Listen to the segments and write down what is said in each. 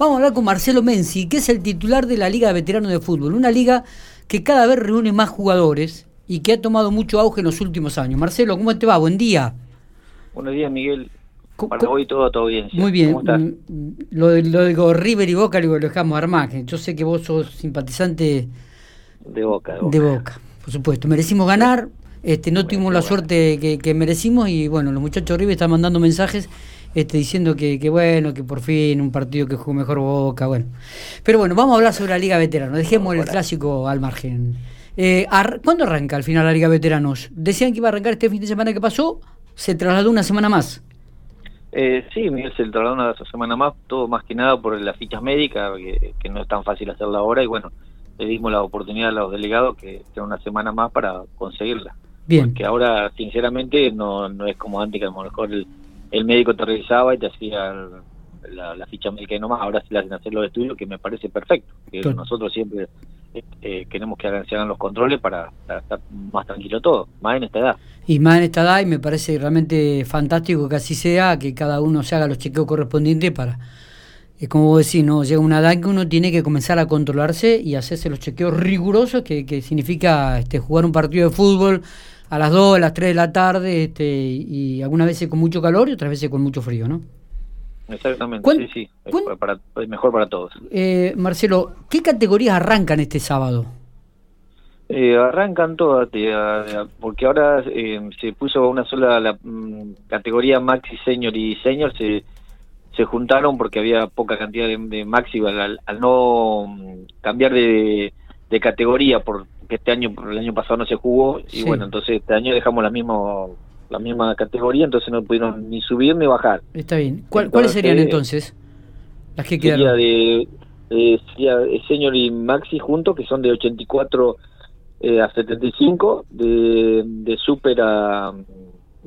Vamos a hablar con Marcelo Menzi, que es el titular de la Liga de Veteranos de Fútbol, una liga que cada vez reúne más jugadores y que ha tomado mucho auge en los últimos años. Marcelo, ¿cómo te va? Buen día. Buenos días, Miguel. Para hoy todo, todo bien. Muy bien. Mm, lo, de, lo River y Boca lo dejamos armar. Yo sé que vos sos simpatizante de Boca. De Boca, por supuesto. Merecimos ganar, este, no tuvimos la suerte que, merecimos y bueno, los muchachos River están mandando mensajes este, diciendo que, bueno, que por fin un partido que jugó mejor Boca, bueno. Pero bueno, vamos a hablar sobre la Liga Veterano. Dejemos el clásico al margen. Eh, ¿Cuándo arranca al final la Liga Veteranos? Decían que iba a arrancar este fin de semana que pasó, se trasladó una semana más. Eh, sí, Miguel se trasladó una semana más, todo más que nada por las fichas médicas, que, no es tan fácil hacerla ahora, y bueno, le dimos la oportunidad a los delegados que tengan una semana más para conseguirla. Bien. Porque ahora, sinceramente, no, no es como antes, que a lo mejor el, el médico te revisaba y te hacía la, ficha médica y nomás, ahora sí le hacen hacer los estudios, que me parece perfecto. Que nosotros siempre eh, queremos que hagan, se hagan los controles para, estar más tranquilo todo, más en esta edad. Y más en esta edad, y me parece realmente fantástico que así sea, que cada uno se haga los chequeos correspondientes para, es como vos decís, ¿no? llega una edad que uno tiene que comenzar a controlarse y hacerse los chequeos rigurosos, que, que significa este, jugar un partido de fútbol a las 2, a las 3 de la tarde, este, y algunas veces con mucho calor y otras veces con mucho frío, ¿no? Exactamente, sí, sí, es, mejor para todos. Eh, Marcelo, ¿qué categorías arrancan este sábado? Eh, arrancan todas, porque ahora eh, se puso una sola la, mm, categoría Maxi Senior y Senior, se, se juntaron porque había poca cantidad de, Maxi al, no mm, cambiar de, de categoría por que este año, el año pasado no se jugó, y bueno, entonces este año dejamos la misma, la misma categoría, entonces no pudieron ni subir ni bajar. Está bien. ¿Cuáles serían entonces las que quedaron? Sería de, eh, sería Senior y Maxi juntos, que son de 84 eh, a 75, de, de Super a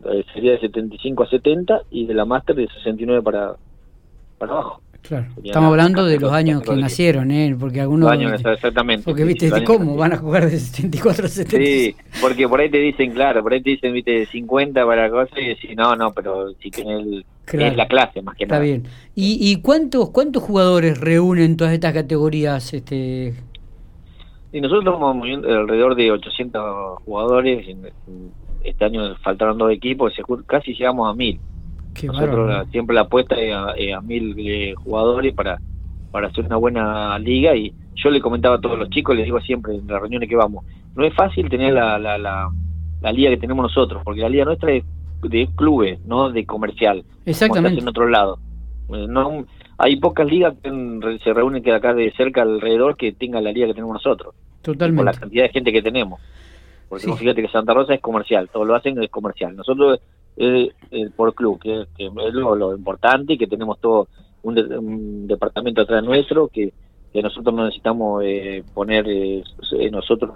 eh, sería de 75 a 70 y de la Master de 69 para, para abajo. Claro. Estamos hablando de los años que nacieron, ¿eh? Porque algunos. años, exactamente. Porque, viste, ¿cómo van a jugar de 74 a 70? Sí, porque por ahí te dicen, claro, por ahí te dicen, viste, 50 para cosas y decís, no, no, pero si tiene es la clase más que nada. Está bien. ¿Y, y cuántos, cuántos jugadores reúnen todas estas categorías? este Y nosotros somos alrededor de 800 jugadores. Este año faltaron dos equipos, casi llegamos a Nosotros siempre la apuesta es a, mil eh, jugadores para, para hacer una buena liga y yo le comentaba a todos los chicos, les digo siempre en las reuniones que vamos, no es fácil tener la, la, la, liga que tenemos nosotros, porque la liga nuestra es de clubes, no de comercial. Exactamente. en otro lado. Eh, no, hay pocas ligas que se reúnen que acá de cerca alrededor que tengan la liga que tenemos nosotros. Totalmente. Por la cantidad de gente que tenemos. Porque fíjate que Santa Rosa es comercial, todo lo hacen es comercial. Nosotros eh, por club, que, es lo, importante y que tenemos todo un, departamento atrás nuestro que, nosotros no necesitamos eh, poner eh, nosotros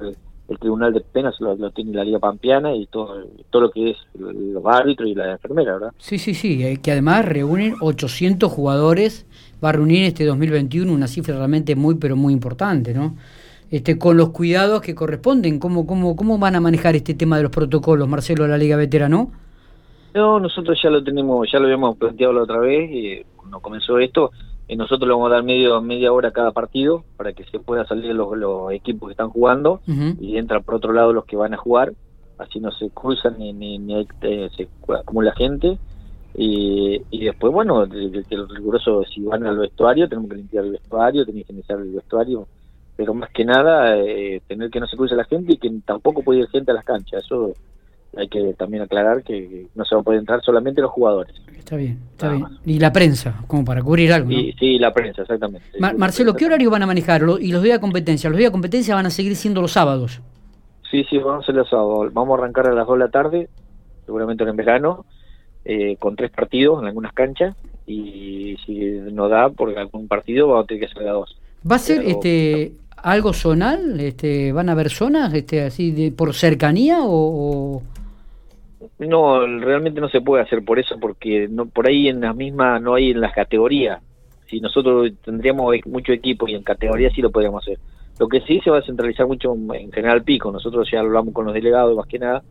el, tribunal de penas lo, tiene la liga pampeana y todo todo lo que es los árbitros y la enfermera verdad sí sí sí eh, que además reúnen 800 jugadores va a reunir este 2021 una cifra realmente muy pero muy importante no este, con los cuidados que corresponden. ¿Cómo, cómo, ¿Cómo van a manejar este tema de los protocolos, Marcelo, de la Liga Veterano? No, nosotros ya lo tenemos, ya lo habíamos planteado la otra vez, y cuando comenzó esto, y nosotros le vamos a dar medio, media hora cada partido para que se pueda salir los, los equipos que están jugando y entra por otro lado los que van a jugar, así no se cruzan ni, ni, eh, se acumula gente. Y, y después, bueno, el, riguroso, si van al vestuario, tenemos que limpiar el vestuario, tenemos que iniciar el vestuario, pero más que nada, eh, tener que no se cruce la gente y que tampoco puede ir gente a las canchas, eso hay que también aclarar que no se va a poder entrar solamente los jugadores. Está bien, está bien. Y la prensa, como para cubrir algo. Sí, la prensa, exactamente. Marcelo, ¿qué horario van a manejar? y los días de competencia. ¿Los días de competencia van a seguir siendo los sábados? Sí, sí, vamos a ser los sábados. Vamos a arrancar a las 2 de la tarde, seguramente en verano, eh, con tres partidos en algunas canchas. Y si no da por algún partido, vamos a tener que hacer a dos. ¿Va a ser este algo zonal? Este, ¿Van a haber zonas este, así de, por cercanía o, no, realmente no se puede hacer por eso, porque no por ahí en la misma no hay en las categorías. Si nosotros tendríamos mucho equipo y en categoría sí lo podríamos hacer. Lo que sí se va a centralizar mucho en General Pico. Nosotros ya hablamos con los delegados más que nada,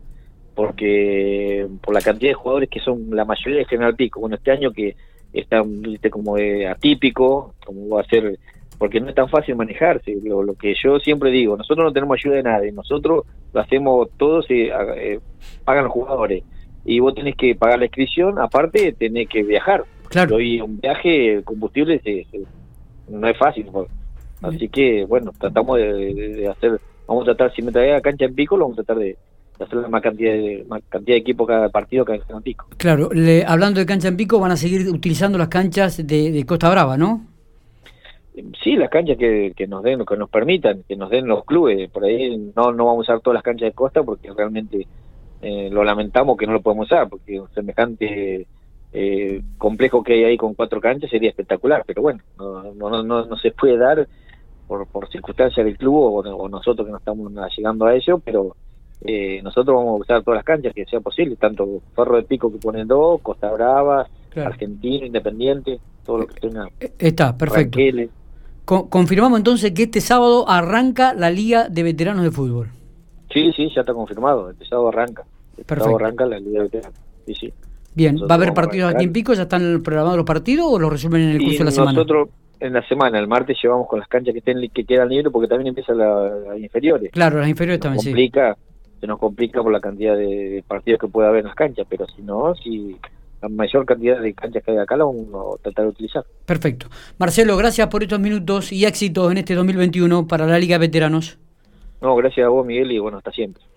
porque por la cantidad de jugadores que son la mayoría de General Pico. Bueno, este año que, está como atípico, como va a ser, porque no es tan fácil manejarse. Lo, que yo siempre digo, nosotros no tenemos ayuda de nadie, nosotros lo hacemos todos, y eh, pagan los jugadores. Y vos tenés que pagar la inscripción, aparte tenés que viajar. Claro. Y un viaje, combustible, no es fácil. Así que, bueno, tratamos de, hacer, vamos a tratar, si me trae a cancha en pico, lo vamos a tratar de, hacer la más cantidad de, más cantidad de equipo cada partido que en pico. Claro, le, hablando de cancha en pico, van a seguir utilizando las canchas de, Costa Brava, ¿no? Sí, las canchas que, que nos den, que nos permitan, que nos den los clubes. Por ahí no, no vamos a usar todas las canchas de Costa porque realmente eh, lo lamentamos que no lo podemos usar, porque un semejante eh, complejo que hay ahí con cuatro canchas sería espectacular, pero bueno, no, no, no, no se puede dar por, por circunstancias del club o, nosotros que no estamos llegando a ello, pero eh, nosotros vamos a usar todas las canchas que sea posible, tanto Ferro de Pico que ponen dos, Costa Brava, Argentino, Independiente, todo lo que tenga. Eh, está, perfecto. Confirmamos entonces que este sábado arranca la Liga de Veteranos de Fútbol. Sí, sí, ya está confirmado, este sábado arranca. Este sábado arranca la Liga de Veteranos. Sí, sí. Bien, ¿va a haber partidos aquí en Pico? ¿Ya están programados los partidos o los resuelven en el curso de la semana? Nosotros en la semana, el martes llevamos con las canchas que estén que quedan libres porque también empiezan las inferiores. Claro, las inferiores también, complica, Se nos complica por la cantidad de partidos que puede haber en las canchas, pero si no, si la mayor cantidad de canchas que hay acá la vamos a tratar de utilizar. Perfecto. Marcelo, gracias por estos minutos y éxitos en este 2021 para la Liga de Veteranos. No, gracias a vos, Miguel, y bueno, hasta siempre.